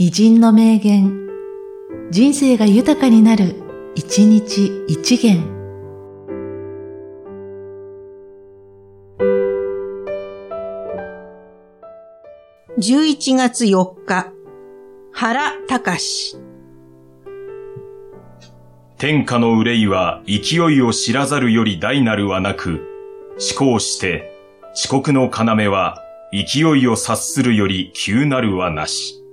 偉人の名言、人生が豊かになる、一日一元。11月4日、原隆天下の憂いは勢いを知らざるより大なるはなく、思考して遅刻の要は勢いを察するより急なるはなし。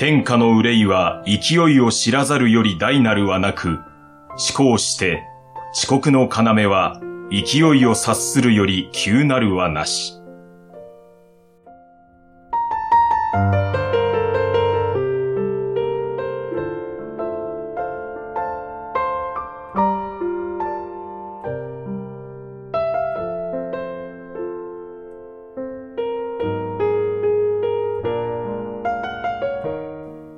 天下の憂いは勢いを知らざるより大なるはなく、思考して遅刻の要は勢いを察するより急なるはなし。